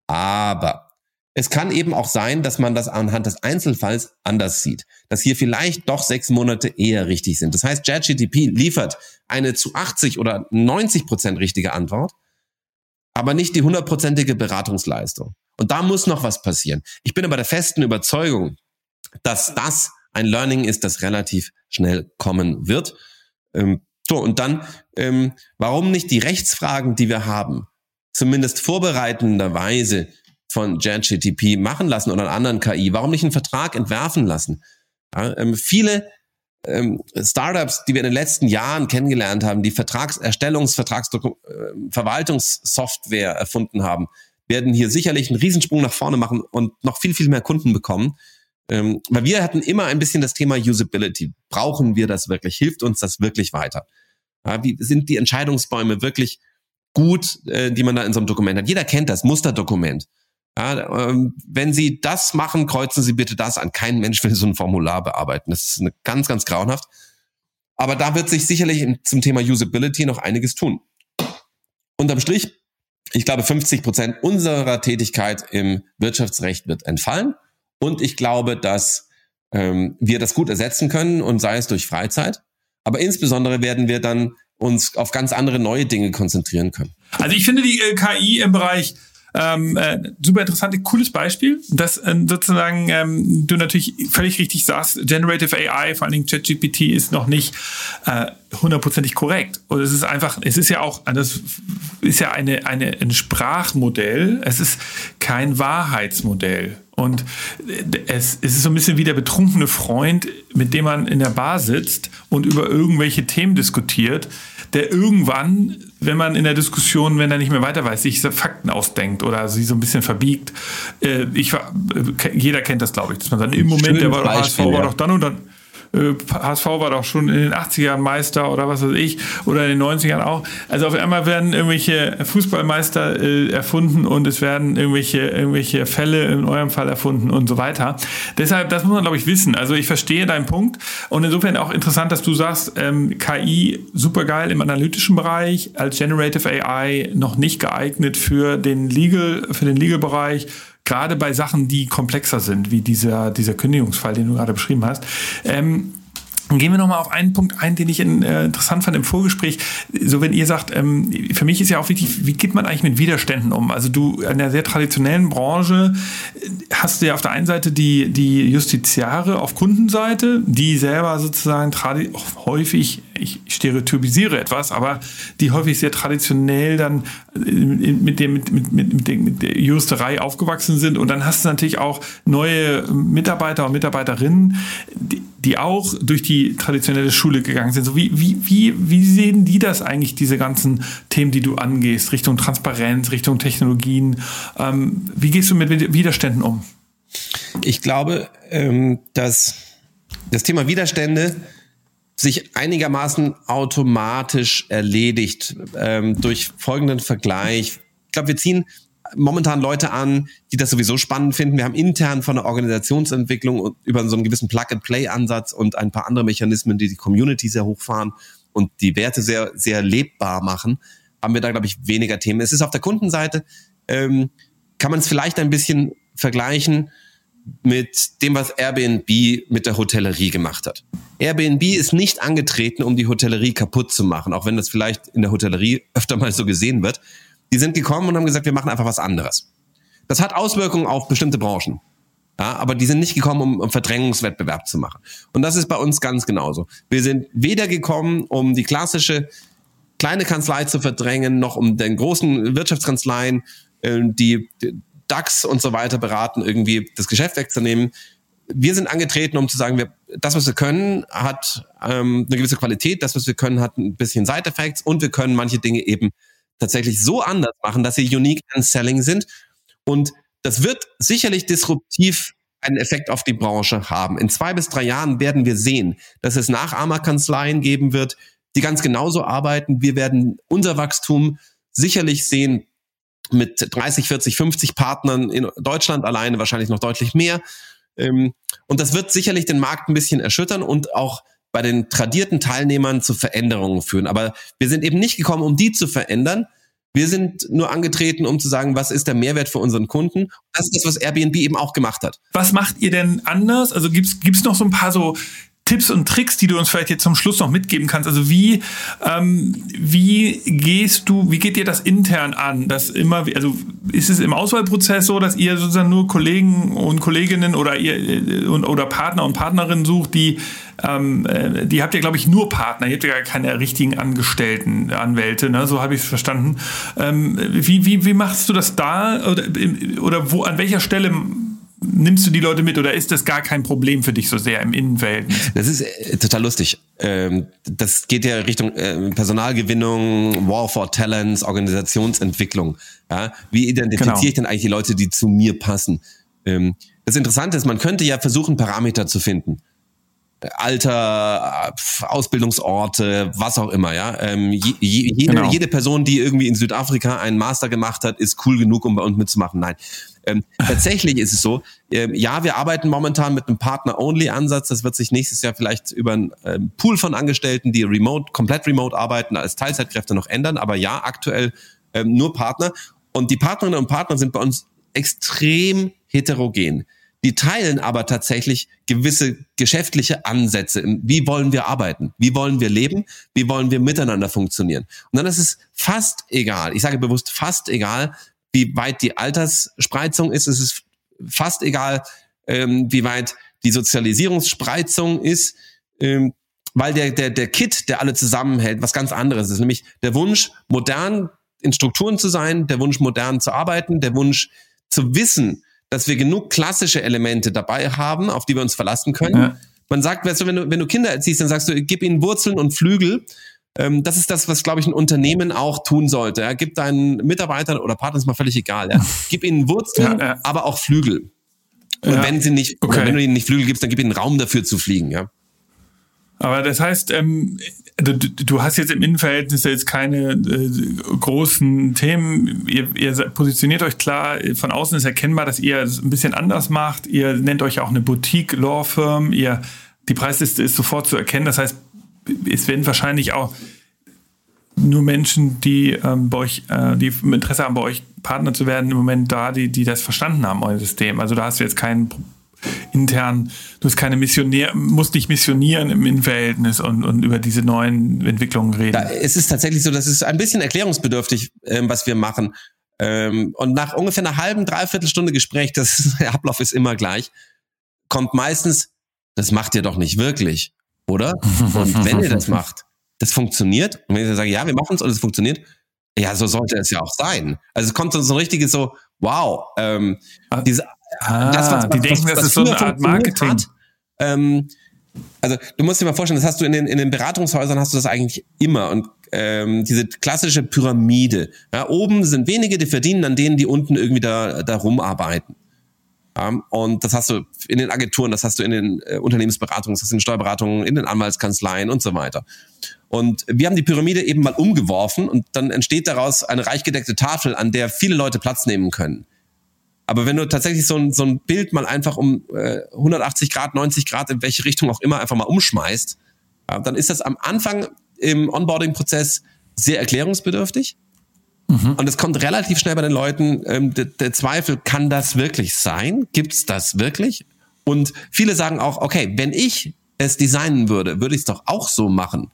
Aber es kann eben auch sein, dass man das anhand des Einzelfalls anders sieht. Dass hier vielleicht doch sechs Monate eher richtig sind. Das heißt, JetGTP liefert eine zu 80 oder 90 Prozent richtige Antwort, aber nicht die hundertprozentige Beratungsleistung. Und da muss noch was passieren. Ich bin aber der festen Überzeugung, dass das ein Learning ist, das relativ schnell kommen wird. Ähm, so, und dann, ähm, warum nicht die Rechtsfragen, die wir haben, zumindest vorbereitenderweise von JetGTP machen lassen oder einen anderen KI? Warum nicht einen Vertrag entwerfen lassen? Ja, ähm, viele Startups, die wir in den letzten Jahren kennengelernt haben, die Vertragserstellungs-, Vertragsverwaltungssoftware äh, erfunden haben, werden hier sicherlich einen Riesensprung nach vorne machen und noch viel, viel mehr Kunden bekommen. Ähm, weil wir hatten immer ein bisschen das Thema Usability. Brauchen wir das wirklich? Hilft uns das wirklich weiter? Ja, wie sind die Entscheidungsbäume wirklich gut, äh, die man da in so einem Dokument hat? Jeder kennt das Musterdokument. Ja, ähm, wenn Sie das machen, kreuzen Sie bitte das an. Kein Mensch will so ein Formular bearbeiten. Das ist eine ganz, ganz grauenhaft. Aber da wird sich sicherlich zum Thema Usability noch einiges tun. Unterm Strich ich glaube, 50 Prozent unserer Tätigkeit im Wirtschaftsrecht wird entfallen. Und ich glaube, dass ähm, wir das gut ersetzen können und sei es durch Freizeit. Aber insbesondere werden wir dann uns auf ganz andere neue Dinge konzentrieren können. Also ich finde die äh, KI im Bereich ähm, äh, super interessant, cooles Beispiel, dass äh, sozusagen ähm, du natürlich völlig richtig sagst, Generative AI, vor allen Dingen ChatGPT, ist noch nicht äh, hundertprozentig korrekt. Und es ist einfach, es ist ja auch, das ist ja eine, eine, ein Sprachmodell, es ist kein Wahrheitsmodell. Und es, es ist so ein bisschen wie der betrunkene Freund, mit dem man in der Bar sitzt und über irgendwelche Themen diskutiert der irgendwann, wenn man in der Diskussion, wenn er nicht mehr weiter weiß, sich Fakten ausdenkt oder sie so ein bisschen verbiegt. Äh, ich, äh, jeder kennt das, glaube ich, dass man dann im Moment, der war, HSV war doch dann und dann. HSV war doch schon in den 80ern Meister oder was weiß ich, oder in den 90ern auch. Also auf einmal werden irgendwelche Fußballmeister äh, erfunden und es werden irgendwelche, irgendwelche Fälle in eurem Fall erfunden und so weiter. Deshalb, das muss man, glaube ich, wissen. Also ich verstehe deinen Punkt und insofern auch interessant, dass du sagst, ähm, KI super geil im analytischen Bereich, als Generative AI noch nicht geeignet für den Legal, für den Legal-Bereich gerade bei Sachen, die komplexer sind, wie dieser, dieser Kündigungsfall, den du gerade beschrieben hast. Ähm, Gehen wir nochmal auf einen Punkt ein, den ich in, äh, interessant fand im Vorgespräch. So, wenn ihr sagt, ähm, für mich ist ja auch wichtig, wie geht man eigentlich mit Widerständen um? Also du in der sehr traditionellen Branche äh, hast du ja auf der einen Seite die, die Justiziare auf Kundenseite, die selber sozusagen häufig, ich stereotypisiere etwas, aber die häufig sehr traditionell dann äh, mit, dem, mit, mit, mit, mit der Juristerei aufgewachsen sind. Und dann hast du natürlich auch neue Mitarbeiter und Mitarbeiterinnen, die, die auch durch die traditionelle Schule gegangen sind. So wie, wie, wie, wie sehen die das eigentlich, diese ganzen Themen, die du angehst, Richtung Transparenz, Richtung Technologien? Ähm, wie gehst du mit Widerständen um? Ich glaube, ähm, dass das Thema Widerstände sich einigermaßen automatisch erledigt ähm, durch folgenden Vergleich. Ich glaube, wir ziehen momentan Leute an, die das sowieso spannend finden. Wir haben intern von der Organisationsentwicklung über so einen gewissen Plug-and-Play-Ansatz und ein paar andere Mechanismen, die die Community sehr hochfahren und die Werte sehr, sehr lebbar machen, haben wir da, glaube ich, weniger Themen. Es ist auf der Kundenseite, ähm, kann man es vielleicht ein bisschen vergleichen mit dem, was Airbnb mit der Hotellerie gemacht hat. Airbnb ist nicht angetreten, um die Hotellerie kaputt zu machen, auch wenn das vielleicht in der Hotellerie öfter mal so gesehen wird, die sind gekommen und haben gesagt, wir machen einfach was anderes. Das hat Auswirkungen auf bestimmte Branchen. Ja, aber die sind nicht gekommen, um, um Verdrängungswettbewerb zu machen. Und das ist bei uns ganz genauso. Wir sind weder gekommen, um die klassische kleine Kanzlei zu verdrängen, noch um den großen Wirtschaftskanzleien, äh, die DAX und so weiter beraten, irgendwie das Geschäft wegzunehmen. Wir sind angetreten, um zu sagen, wir, das, was wir können, hat ähm, eine gewisse Qualität, das, was wir können, hat ein bisschen Side-Effects und wir können manche Dinge eben tatsächlich so anders machen, dass sie unique and selling sind. Und das wird sicherlich disruptiv einen Effekt auf die Branche haben. In zwei bis drei Jahren werden wir sehen, dass es Nachahmerkanzleien geben wird, die ganz genauso arbeiten. Wir werden unser Wachstum sicherlich sehen mit 30, 40, 50 Partnern in Deutschland alleine, wahrscheinlich noch deutlich mehr. Ähm, und das wird sicherlich den Markt ein bisschen erschüttern und auch bei den tradierten Teilnehmern zu Veränderungen führen. Aber wir sind eben nicht gekommen, um die zu verändern. Wir sind nur angetreten, um zu sagen, was ist der Mehrwert für unseren Kunden. Das ist das, was Airbnb eben auch gemacht hat. Was macht ihr denn anders? Also gibt's gibt's noch so ein paar so Tipps und Tricks, die du uns vielleicht jetzt zum Schluss noch mitgeben kannst? Also wie, ähm, wie gehst du, wie geht dir das intern an? Das immer, also ist es im Auswahlprozess so, dass ihr sozusagen nur Kollegen und Kolleginnen oder ihr äh, oder Partner und Partnerinnen sucht, die ähm, äh, die habt ihr, glaube ich, nur Partner. Ihr habt ja keine richtigen Angestellten, Anwälte, ne? so habe ich es verstanden. Ähm, wie, wie, wie machst du das da? Oder, oder wo, an welcher Stelle nimmst du die Leute mit oder ist das gar kein Problem für dich so sehr im Innenverhältnis? Das ist äh, total lustig. Ähm, das geht ja Richtung äh, Personalgewinnung, War for Talents, Organisationsentwicklung. Ja? Wie identifiziere genau. ich denn eigentlich die Leute, die zu mir passen? Ähm, das Interessante ist, man könnte ja versuchen, Parameter zu finden. Alter, Ausbildungsorte, was auch immer, ja. Ähm, je, jede, genau. jede Person, die irgendwie in Südafrika einen Master gemacht hat, ist cool genug, um bei uns mitzumachen. Nein. Ähm, tatsächlich ist es so, ähm, ja, wir arbeiten momentan mit einem Partner-Only-Ansatz. Das wird sich nächstes Jahr vielleicht über einen ähm, Pool von Angestellten, die remote, komplett remote arbeiten, als Teilzeitkräfte noch ändern. Aber ja, aktuell ähm, nur Partner. Und die Partnerinnen und Partner sind bei uns extrem heterogen. Die teilen aber tatsächlich gewisse geschäftliche Ansätze. Wie wollen wir arbeiten? Wie wollen wir leben? Wie wollen wir miteinander funktionieren? Und dann ist es fast egal. Ich sage bewusst fast egal, wie weit die Altersspreizung ist. Es ist fast egal, ähm, wie weit die Sozialisierungsspreizung ist, ähm, weil der, der, der Kit, der alle zusammenhält, was ganz anderes ist, nämlich der Wunsch, modern in Strukturen zu sein, der Wunsch, modern zu arbeiten, der Wunsch zu wissen, dass wir genug klassische Elemente dabei haben, auf die wir uns verlassen können. Ja. Man sagt, weißt du, wenn du, wenn du Kinder erziehst, dann sagst du, gib ihnen Wurzeln und Flügel ähm, das ist das, was, glaube ich, ein Unternehmen auch tun sollte. Ja. Gib deinen Mitarbeitern oder Partnern, ist mal völlig egal. Ja. Gib ihnen Wurzeln, ja, aber auch Flügel. Und wenn sie nicht, okay. wenn du ihnen nicht Flügel gibst, dann gib ihnen Raum dafür zu fliegen, ja. Aber das heißt, ähm, du, du hast jetzt im Innenverhältnis jetzt keine äh, großen Themen. Ihr, ihr positioniert euch klar. Von außen ist erkennbar, dass ihr es ein bisschen anders macht. Ihr nennt euch auch eine Boutique Law Firm. Ihr die Preisliste ist sofort zu erkennen. Das heißt, es werden wahrscheinlich auch nur Menschen, die ähm, bei euch, äh, die Interesse haben, bei euch Partner zu werden, im Moment da, die, die das verstanden haben, euer System. Also da hast du jetzt keinen intern, du hast keine Missionär, musst nicht missionieren im Innenverhältnis und, und über diese neuen Entwicklungen reden. Da, es ist tatsächlich so, das ist ein bisschen erklärungsbedürftig, ähm, was wir machen. Ähm, und nach ungefähr einer halben, dreiviertel Stunde Gespräch, das, der Ablauf ist immer gleich, kommt meistens, das macht ihr doch nicht wirklich, oder? Und wenn ihr das macht, das funktioniert. Und wenn ich sage, ja, wir machen es und es funktioniert, ja, so sollte es ja auch sein. Also es kommt so ein richtiges so, wow, ähm, ah, diese, ah, das, was, die was, denken, was, das ist so eine Art Marketing. Hat, ähm, also du musst dir mal vorstellen, das hast du in den, in den Beratungshäusern hast du das eigentlich immer und ähm, diese klassische Pyramide. Ja, oben sind wenige, die verdienen an denen, die unten irgendwie da, da rumarbeiten. Ja, und das hast du in den Agenturen, das hast du in den äh, Unternehmensberatungen, das hast du in den Steuerberatungen, in den Anwaltskanzleien und so weiter. Und wir haben die Pyramide eben mal umgeworfen und dann entsteht daraus eine reichgedeckte Tafel, an der viele Leute Platz nehmen können. Aber wenn du tatsächlich so ein, so ein Bild mal einfach um äh, 180 Grad, 90 Grad, in welche Richtung auch immer, einfach mal umschmeißt, ja, dann ist das am Anfang im Onboarding-Prozess sehr erklärungsbedürftig. Mhm. Und es kommt relativ schnell bei den Leuten ähm, der, der Zweifel, kann das wirklich sein? Gibt's das wirklich? Und viele sagen auch, okay, wenn ich es designen würde, würde ich es doch auch so machen.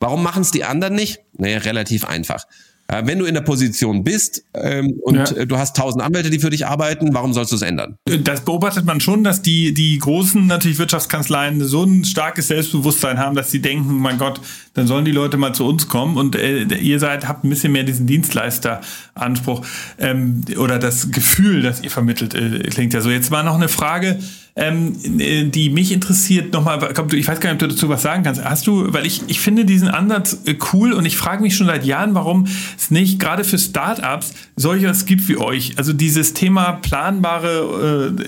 Warum machen es die anderen nicht? Naja, relativ einfach. Äh, wenn du in der Position bist ähm, und ja. Äh, du hast tausend Anwälte, die für dich arbeiten, warum sollst du es ändern? Das beobachtet man schon, dass die, die großen natürlich Wirtschaftskanzleien so ein starkes Selbstbewusstsein haben, dass sie denken, mein Gott, dann sollen die Leute mal zu uns kommen und äh, ihr seid, habt ein bisschen mehr diesen Dienstleisteranspruch ähm, oder das Gefühl, das ihr vermittelt, äh, klingt ja so. Jetzt war noch eine Frage, ähm, äh, die mich interessiert nochmal, ich weiß gar nicht, ob du dazu was sagen kannst. Hast du, weil ich, ich finde diesen Ansatz äh, cool und ich frage mich schon seit Jahren, warum es nicht gerade für Startups solches gibt wie euch. Also dieses Thema planbare äh,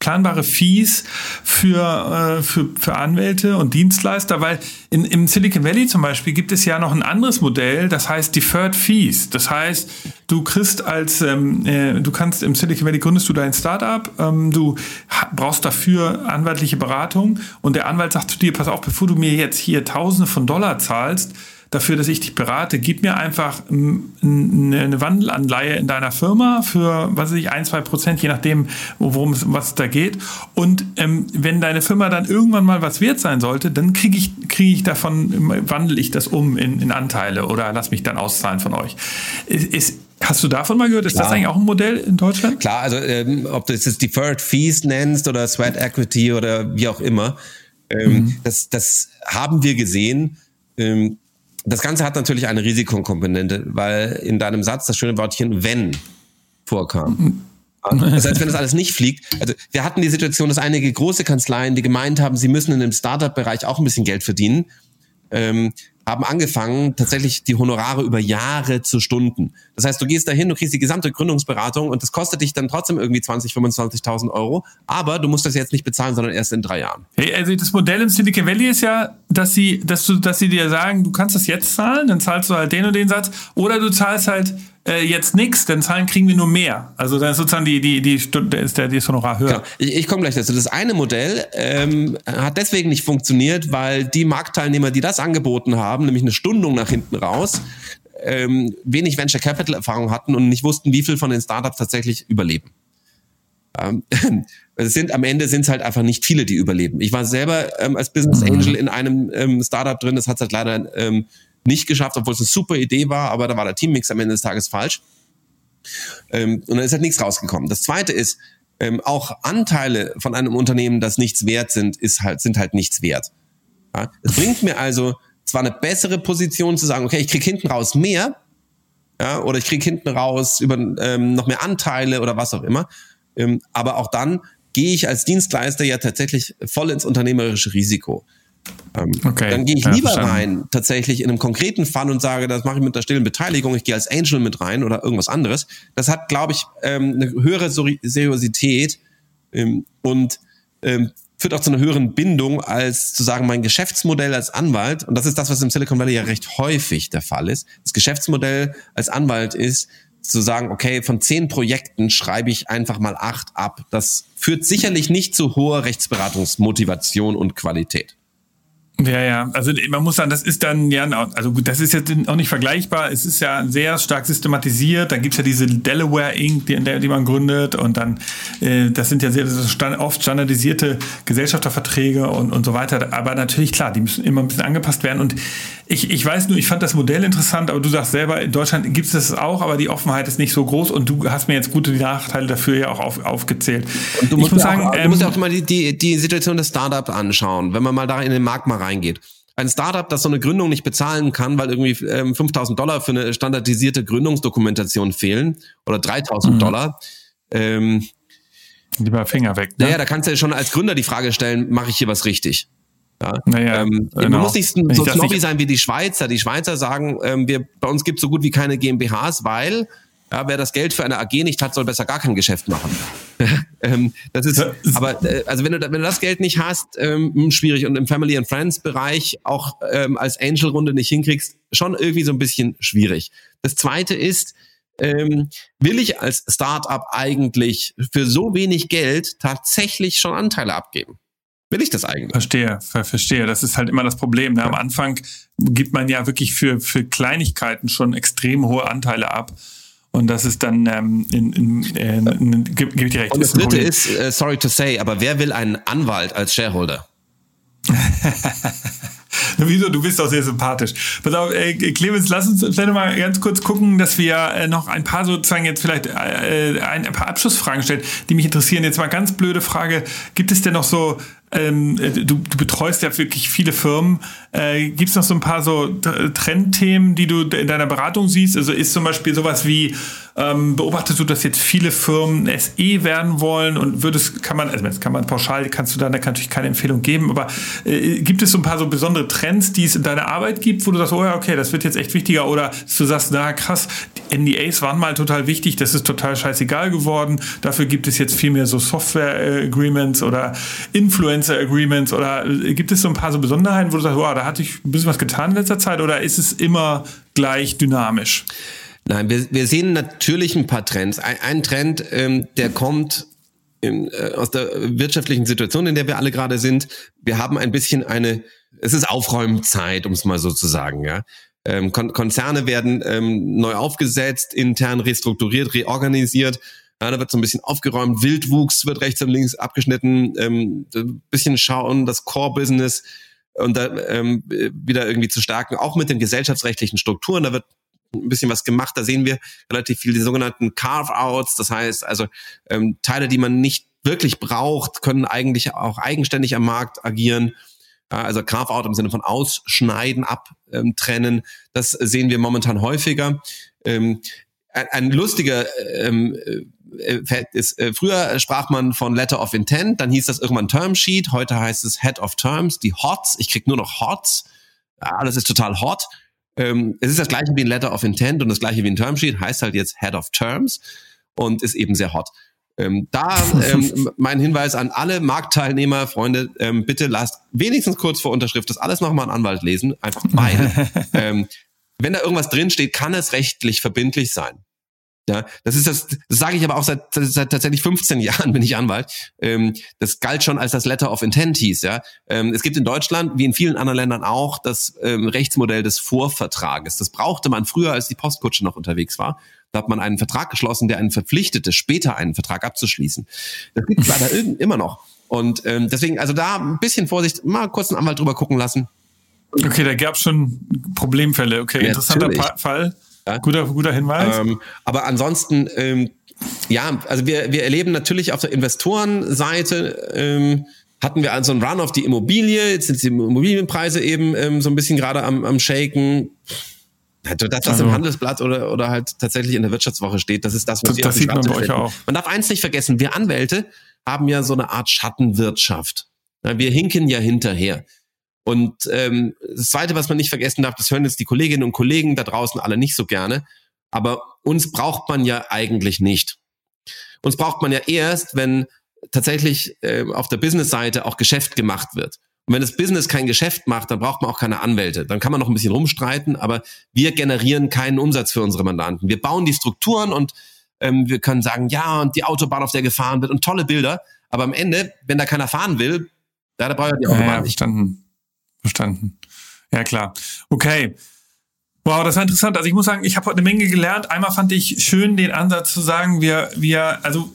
planbare Fees für, äh, für, für Anwälte und Dienstleister, weil in, im Silicon Valley zum Beispiel gibt es ja noch ein anderes Modell, das heißt Deferred Fees. Das heißt, du kriegst als, ähm, äh, du kannst im Silicon Valley gründest du dein Startup, ähm, du brauchst dafür anwaltliche Beratung und der Anwalt sagt zu dir, pass auf, bevor du mir jetzt hier Tausende von Dollar zahlst, dafür, dass ich dich berate. Gib mir einfach eine Wandelanleihe in deiner Firma für, was weiß ich, ein, zwei Prozent, je nachdem, worum es, was da geht. Und ähm, wenn deine Firma dann irgendwann mal was wert sein sollte, dann kriege ich, kriege ich davon, wandle ich das um in, in Anteile oder lass mich dann auszahlen von euch. Ist, Hast du davon mal gehört? Ist Klar. das eigentlich auch ein Modell in Deutschland? Klar, also ähm, ob du es Deferred Fees nennst oder Sweat Equity oder wie auch immer, ähm, mhm. das, das haben wir gesehen. Ähm, das Ganze hat natürlich eine Risikokomponente, weil in deinem Satz das schöne Wortchen wenn vorkam. Das heißt, wenn das alles nicht fliegt, also wir hatten die Situation, dass einige große Kanzleien, die gemeint haben, sie müssen in dem Startup-Bereich auch ein bisschen Geld verdienen, ähm, haben angefangen, tatsächlich die Honorare über Jahre zu stunden. Das heißt, du gehst dahin, du kriegst die gesamte Gründungsberatung und das kostet dich dann trotzdem irgendwie 20, 25.000 Euro, aber du musst das jetzt nicht bezahlen, sondern erst in drei Jahren. Hey, also das Modell im Silicon Valley ist ja, dass sie, dass du, dass sie dir sagen, du kannst das jetzt zahlen, dann zahlst du halt den und den Satz, oder du zahlst halt äh, jetzt nichts, dann zahlen kriegen wir nur mehr. Also dann ist sozusagen die, die, die Stunde, ist der, das Honorar höher. Genau. Ich, ich komme gleich dazu. Das eine Modell ähm, hat deswegen nicht funktioniert, weil die Marktteilnehmer, die das angeboten haben, nämlich eine Stundung nach hinten raus, ähm, wenig Venture Capital Erfahrung hatten und nicht wussten, wie viel von den Startups tatsächlich überleben. Ähm, es sind am Ende sind es halt einfach nicht viele, die überleben. Ich war selber ähm, als Business mhm. Angel in einem ähm, Startup drin, das hat halt leider ähm, nicht geschafft, obwohl es eine super Idee war, aber da war der Teammix am Ende des Tages falsch. Ähm, und dann ist halt nichts rausgekommen. Das zweite ist, ähm, auch Anteile von einem Unternehmen, das nichts wert sind, ist halt, sind halt nichts wert. Ja? Es bringt mir also zwar eine bessere Position zu sagen, okay, ich krieg hinten raus mehr, ja, oder ich krieg hinten raus über ähm, noch mehr Anteile oder was auch immer, ähm, aber auch dann gehe ich als Dienstleister ja tatsächlich voll ins unternehmerische Risiko. Ähm, okay. Dann gehe ich ja, lieber verstanden. rein, tatsächlich in einem konkreten Fall und sage, das mache ich mit der stillen Beteiligung, ich gehe als Angel mit rein oder irgendwas anderes. Das hat, glaube ich, ähm, eine höhere Seriosität ähm, und ähm, führt auch zu einer höheren Bindung als zu sagen, mein Geschäftsmodell als Anwalt, und das ist das, was im Silicon Valley ja recht häufig der Fall ist. Das Geschäftsmodell als Anwalt ist, zu sagen, okay, von zehn Projekten schreibe ich einfach mal acht ab. Das führt sicherlich nicht zu hoher Rechtsberatungsmotivation und Qualität. Ja, ja, also man muss sagen, das ist dann ja, also gut, das ist jetzt auch nicht vergleichbar. Es ist ja sehr stark systematisiert. Dann gibt's ja diese Delaware Inc., die, die man gründet und dann, äh, das sind ja sehr stand, oft standardisierte Gesellschafterverträge und, und so weiter. Aber natürlich, klar, die müssen immer ein bisschen angepasst werden. Und ich, ich weiß nur, ich fand das Modell interessant, aber du sagst selber, in Deutschland gibt es das auch, aber die Offenheit ist nicht so groß und du hast mir jetzt gute Nachteile dafür ja auch auf, aufgezählt. Und du musst, ja sagen, auch, ähm, musst ja auch mal die, die, die Situation des Startups anschauen, wenn man mal da in den Markt mal rein reingeht. Ein Startup, das so eine Gründung nicht bezahlen kann, weil irgendwie ähm, 5000 Dollar für eine standardisierte Gründungsdokumentation fehlen oder 3000 mhm. Dollar. Ähm, Lieber Finger weg. Ne? Naja, da kannst du ja schon als Gründer die Frage stellen, mache ich hier was richtig? Ja. Naja, ähm, genau. Man muss nicht so snobby sein wie die Schweizer. Die Schweizer sagen, ähm, wir, bei uns gibt es so gut wie keine GmbHs, weil ja, wer das Geld für eine AG nicht hat, soll besser gar kein Geschäft machen. ähm, das ist, aber äh, also wenn du, wenn du das Geld nicht hast, ähm, hm, schwierig und im Family and Friends Bereich auch ähm, als Angel Runde nicht hinkriegst, schon irgendwie so ein bisschen schwierig. Das Zweite ist, ähm, will ich als Startup eigentlich für so wenig Geld tatsächlich schon Anteile abgeben? Will ich das eigentlich? Verstehe, ver verstehe. Das ist halt immer das Problem. Ne? Am Anfang gibt man ja wirklich für, für Kleinigkeiten schon extrem hohe Anteile ab. Und das ist dann, ähm, in, in, in, in, gebe geb ich dir recht. Und das dritte ist, uh, sorry to say, aber wer will einen Anwalt als Shareholder? Wieso? Du bist doch sehr sympathisch. Pass auf, äh, Clemens, lass uns vielleicht mal ganz kurz gucken, dass wir äh, noch ein paar sozusagen jetzt vielleicht äh, ein, ein paar Abschlussfragen stellen, die mich interessieren. Jetzt mal ganz blöde Frage. Gibt es denn noch so ähm, äh, du, du betreust ja wirklich viele Firmen. Äh, Gibt es noch so ein paar so Trendthemen, die du in deiner Beratung siehst? Also ist zum Beispiel sowas wie, ähm, beobachtest du, dass jetzt viele Firmen SE werden wollen und würdest, kann man, also das kann man pauschal, kannst du da natürlich keine Empfehlung geben, aber äh, gibt es so ein paar so besondere Trends, die es in deiner Arbeit gibt, wo du sagst, oh ja, okay, das wird jetzt echt wichtiger oder du sagst, na krass, die NDAs waren mal total wichtig, das ist total scheißegal geworden, dafür gibt es jetzt viel mehr so Software-Agreements oder Influencer-Agreements oder äh, gibt es so ein paar so Besonderheiten, wo du sagst, wow, da hatte ich ein bisschen was getan in letzter Zeit oder ist es immer gleich dynamisch? Nein, wir, wir sehen natürlich ein paar Trends. Ein, ein Trend, ähm, der kommt in, äh, aus der wirtschaftlichen Situation, in der wir alle gerade sind. Wir haben ein bisschen eine, es ist Aufräumzeit, um es mal so zu sagen, ja. Ähm, Kon Konzerne werden ähm, neu aufgesetzt, intern restrukturiert, reorganisiert. Ja, da wird so ein bisschen aufgeräumt, Wildwuchs wird rechts und links abgeschnitten, ähm, ein bisschen schauen, das Core-Business und da ähm, wieder irgendwie zu stärken, auch mit den gesellschaftsrechtlichen Strukturen. Da wird ein bisschen was gemacht. Da sehen wir relativ viel die sogenannten Carve-outs. Das heißt also ähm, Teile, die man nicht wirklich braucht, können eigentlich auch eigenständig am Markt agieren. Also Carve-out im Sinne von ausschneiden, abtrennen. Das sehen wir momentan häufiger. Ähm, ein, ein lustiger ähm, äh, ist, äh, früher sprach man von Letter of Intent, dann hieß das irgendwann Term Sheet, heute heißt es Head of Terms, die Hots, ich krieg nur noch Hots, alles ist total hot. Ähm, es ist das gleiche wie ein Letter of Intent und das gleiche wie ein Termsheet, heißt halt jetzt Head of Terms und ist eben sehr hot. Ähm, da ähm, mein Hinweis an alle Marktteilnehmer, Freunde, ähm, bitte lasst wenigstens kurz vor Unterschrift das alles nochmal an Anwalt lesen, einfach weil, ähm, wenn da irgendwas drinsteht, kann es rechtlich verbindlich sein. Ja, das ist das, das sage ich aber auch seit, seit tatsächlich 15 Jahren bin ich Anwalt. Ähm, das galt schon als das Letter of Intent hieß. Ja, ähm, es gibt in Deutschland wie in vielen anderen Ländern auch das ähm, Rechtsmodell des Vorvertrages. Das brauchte man früher, als die Postkutsche noch unterwegs war. Da hat man einen Vertrag geschlossen, der einen verpflichtete, später einen Vertrag abzuschließen. Das gibt es leider immer noch. Und ähm, deswegen, also da ein bisschen Vorsicht, mal kurz einen Anwalt drüber gucken lassen. Okay, da gab es schon Problemfälle. Okay, ja, interessanter pa Fall. Ja. Guter, guter Hinweis. Ähm, aber ansonsten, ähm, ja, also wir, wir erleben natürlich auf der Investorenseite, ähm, hatten wir also einen Run auf die Immobilie, jetzt sind die Immobilienpreise eben ähm, so ein bisschen gerade am, am Shaken. Also das, was also, im Handelsblatt oder, oder halt tatsächlich in der Wirtschaftswoche steht, das ist das, was das, das sieht man bei euch auch. Man darf eins nicht vergessen, wir Anwälte haben ja so eine Art Schattenwirtschaft. Wir hinken ja hinterher. Und ähm, das Zweite, was man nicht vergessen darf, das hören jetzt die Kolleginnen und Kollegen da draußen alle nicht so gerne, aber uns braucht man ja eigentlich nicht. Uns braucht man ja erst, wenn tatsächlich äh, auf der Business-Seite auch Geschäft gemacht wird. Und wenn das Business kein Geschäft macht, dann braucht man auch keine Anwälte. Dann kann man noch ein bisschen rumstreiten, aber wir generieren keinen Umsatz für unsere Mandanten. Wir bauen die Strukturen und ähm, wir können sagen, ja, und die Autobahn, auf der gefahren wird und tolle Bilder. Aber am Ende, wenn da keiner fahren will, da, da braucht er die Autobahn ja, ja, Verstanden. Verstanden. Ja, klar. Okay. Wow, das war interessant. Also ich muss sagen, ich habe heute eine Menge gelernt. Einmal fand ich schön den Ansatz zu sagen, wir, wir, also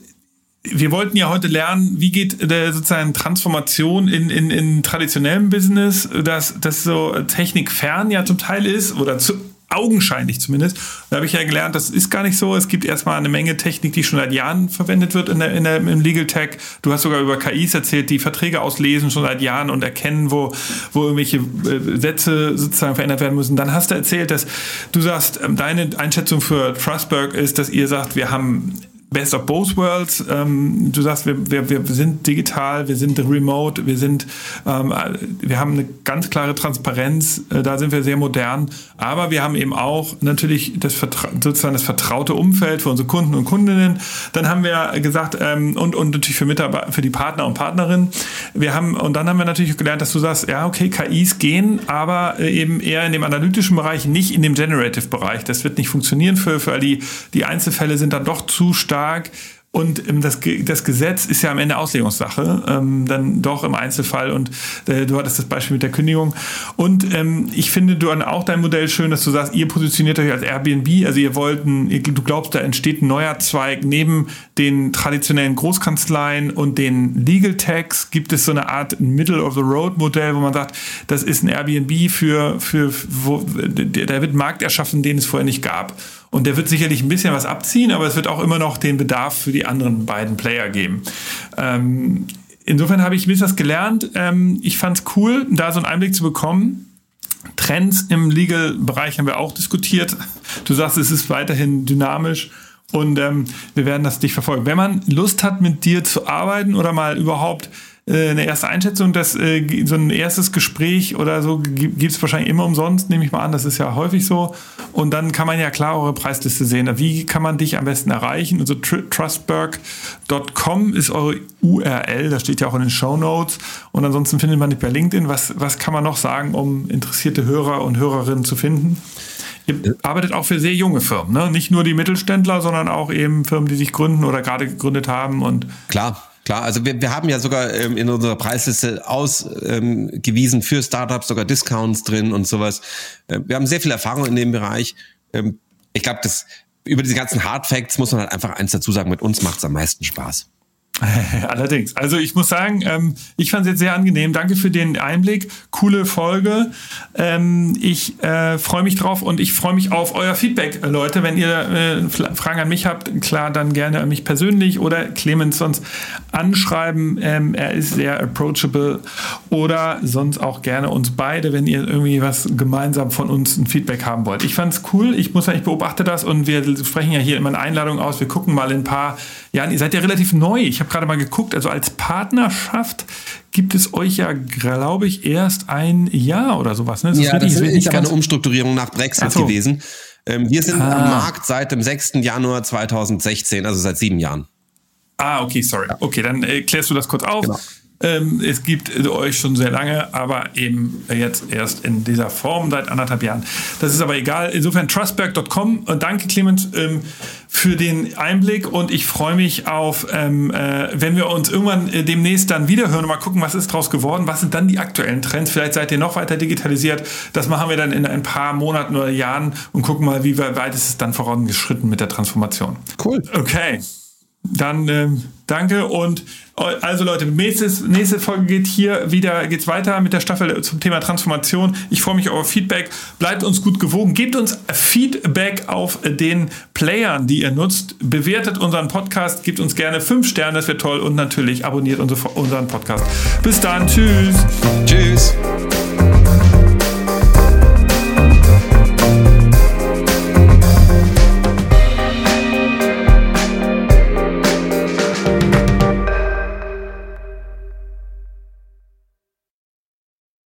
wir wollten ja heute lernen, wie geht äh, sozusagen Transformation in, in, in traditionellem Business, dass das so technikfern ja zum Teil ist oder zu, augenscheinlich zumindest. Da habe ich ja gelernt, das ist gar nicht so. Es gibt erstmal eine Menge Technik, die schon seit Jahren verwendet wird in der, in der, im Legal Tech. Du hast sogar über KIs erzählt, die Verträge auslesen schon seit Jahren und erkennen, wo, wo irgendwelche äh, Sätze sozusagen verändert werden müssen. Dann hast du erzählt, dass du sagst, ähm, deine Einschätzung für Trustberg ist, dass ihr sagt, wir haben Best of Both Worlds. Ähm, du sagst, wir, wir, wir sind digital, wir sind remote, wir sind, ähm, wir haben eine ganz klare Transparenz, äh, da sind wir sehr modern, aber wir haben eben auch natürlich das sozusagen das vertraute Umfeld für unsere Kunden und Kundinnen. Dann haben wir gesagt, ähm, und, und natürlich für Mitarbeiter, für die Partner und Partnerinnen. Wir haben, und dann haben wir natürlich gelernt, dass du sagst, ja, okay, KIs gehen, aber äh, eben eher in dem analytischen Bereich, nicht in dem Generative-Bereich. Das wird nicht funktionieren für, für die, die Einzelfälle sind dann doch zu stark stark. Und ähm, das, das Gesetz ist ja am Ende Auslegungssache, ähm, dann doch im Einzelfall. Und äh, du hattest das Beispiel mit der Kündigung. Und ähm, ich finde du auch dein Modell schön, dass du sagst, ihr positioniert euch als Airbnb. Also ihr wollt, ein, du glaubst, da entsteht ein neuer Zweig. Neben den traditionellen Großkanzleien und den Legal Tags gibt es so eine Art Middle-of-the-Road-Modell, wo man sagt, das ist ein Airbnb für, für wo, da wird Markt erschaffen, den es vorher nicht gab. Und der wird sicherlich ein bisschen was abziehen, aber es wird auch immer noch den Bedarf für die anderen beiden Player geben. Ähm, insofern habe ich ein bisschen was gelernt. Ähm, ich fand es cool, da so einen Einblick zu bekommen. Trends im Legal-Bereich haben wir auch diskutiert. Du sagst, es ist weiterhin dynamisch. Und ähm, wir werden das dich verfolgen. Wenn man Lust hat, mit dir zu arbeiten oder mal überhaupt äh, eine erste Einschätzung, dass äh, so ein erstes Gespräch oder so gibt es wahrscheinlich immer umsonst, nehme ich mal an, das ist ja häufig so. Und dann kann man ja klar eure Preisliste sehen. Wie kann man dich am besten erreichen? Also trustberg.com ist eure URL, das steht ja auch in den Show Notes. Und ansonsten findet man dich bei LinkedIn. Was, was kann man noch sagen, um interessierte Hörer und Hörerinnen zu finden? Ihr arbeitet auch für sehr junge Firmen, ne? Nicht nur die Mittelständler, sondern auch eben Firmen, die sich gründen oder gerade gegründet haben und. Klar. Klar, also wir, wir haben ja sogar ähm, in unserer Preisliste ausgewiesen ähm, für Startups sogar Discounts drin und sowas. Äh, wir haben sehr viel Erfahrung in dem Bereich. Ähm, ich glaube, das über diese ganzen Hard Facts muss man halt einfach eins dazu sagen, mit uns macht es am meisten Spaß. Allerdings. Also ich muss sagen, ähm, ich fand es jetzt sehr angenehm. Danke für den Einblick. Coole Folge. Ähm, ich äh, freue mich drauf und ich freue mich auf euer Feedback, Leute. Wenn ihr äh, Fragen an mich habt, klar, dann gerne an mich persönlich oder Clemens sonst anschreiben. Ähm, er ist sehr approachable. Oder sonst auch gerne uns beide, wenn ihr irgendwie was gemeinsam von uns ein Feedback haben wollt. Ich fand es cool. Ich muss sagen, ich beobachte das und wir sprechen ja hier immer eine Einladung aus. Wir gucken mal in ein paar Jahren. Ihr seid ja relativ neu. Ich habe gerade mal geguckt, also als Partnerschaft gibt es euch ja, glaube ich, erst ein Jahr oder sowas. Ne? Das ja, ist das ist eine Umstrukturierung nach Brexit so. gewesen. Ähm, wir sind ah. am Markt seit dem 6. Januar 2016, also seit sieben Jahren. Ah, okay, sorry. Okay, dann äh, klärst du das kurz auf. Genau. Ähm, es gibt euch schon sehr lange, aber eben jetzt erst in dieser Form seit anderthalb Jahren. Das ist aber egal. Insofern trustberg.com und danke Clemens ähm, für den Einblick und ich freue mich auf, ähm, äh, wenn wir uns irgendwann äh, demnächst dann wiederhören und mal gucken, was ist draus geworden, was sind dann die aktuellen Trends. Vielleicht seid ihr noch weiter digitalisiert. Das machen wir dann in ein paar Monaten oder Jahren und gucken mal, wie weit ist es dann vorangeschritten mit der Transformation. Cool. Okay. Dann ähm, danke und also Leute, nächstes, nächste Folge geht hier wieder, geht's weiter mit der Staffel zum Thema Transformation. Ich freue mich auf Feedback. Bleibt uns gut gewogen. Gebt uns Feedback auf den Playern, die ihr nutzt. Bewertet unseren Podcast. Gebt uns gerne fünf Sterne, das wäre toll. Und natürlich abonniert unseren Podcast. Bis dann. Tschüss. Tschüss.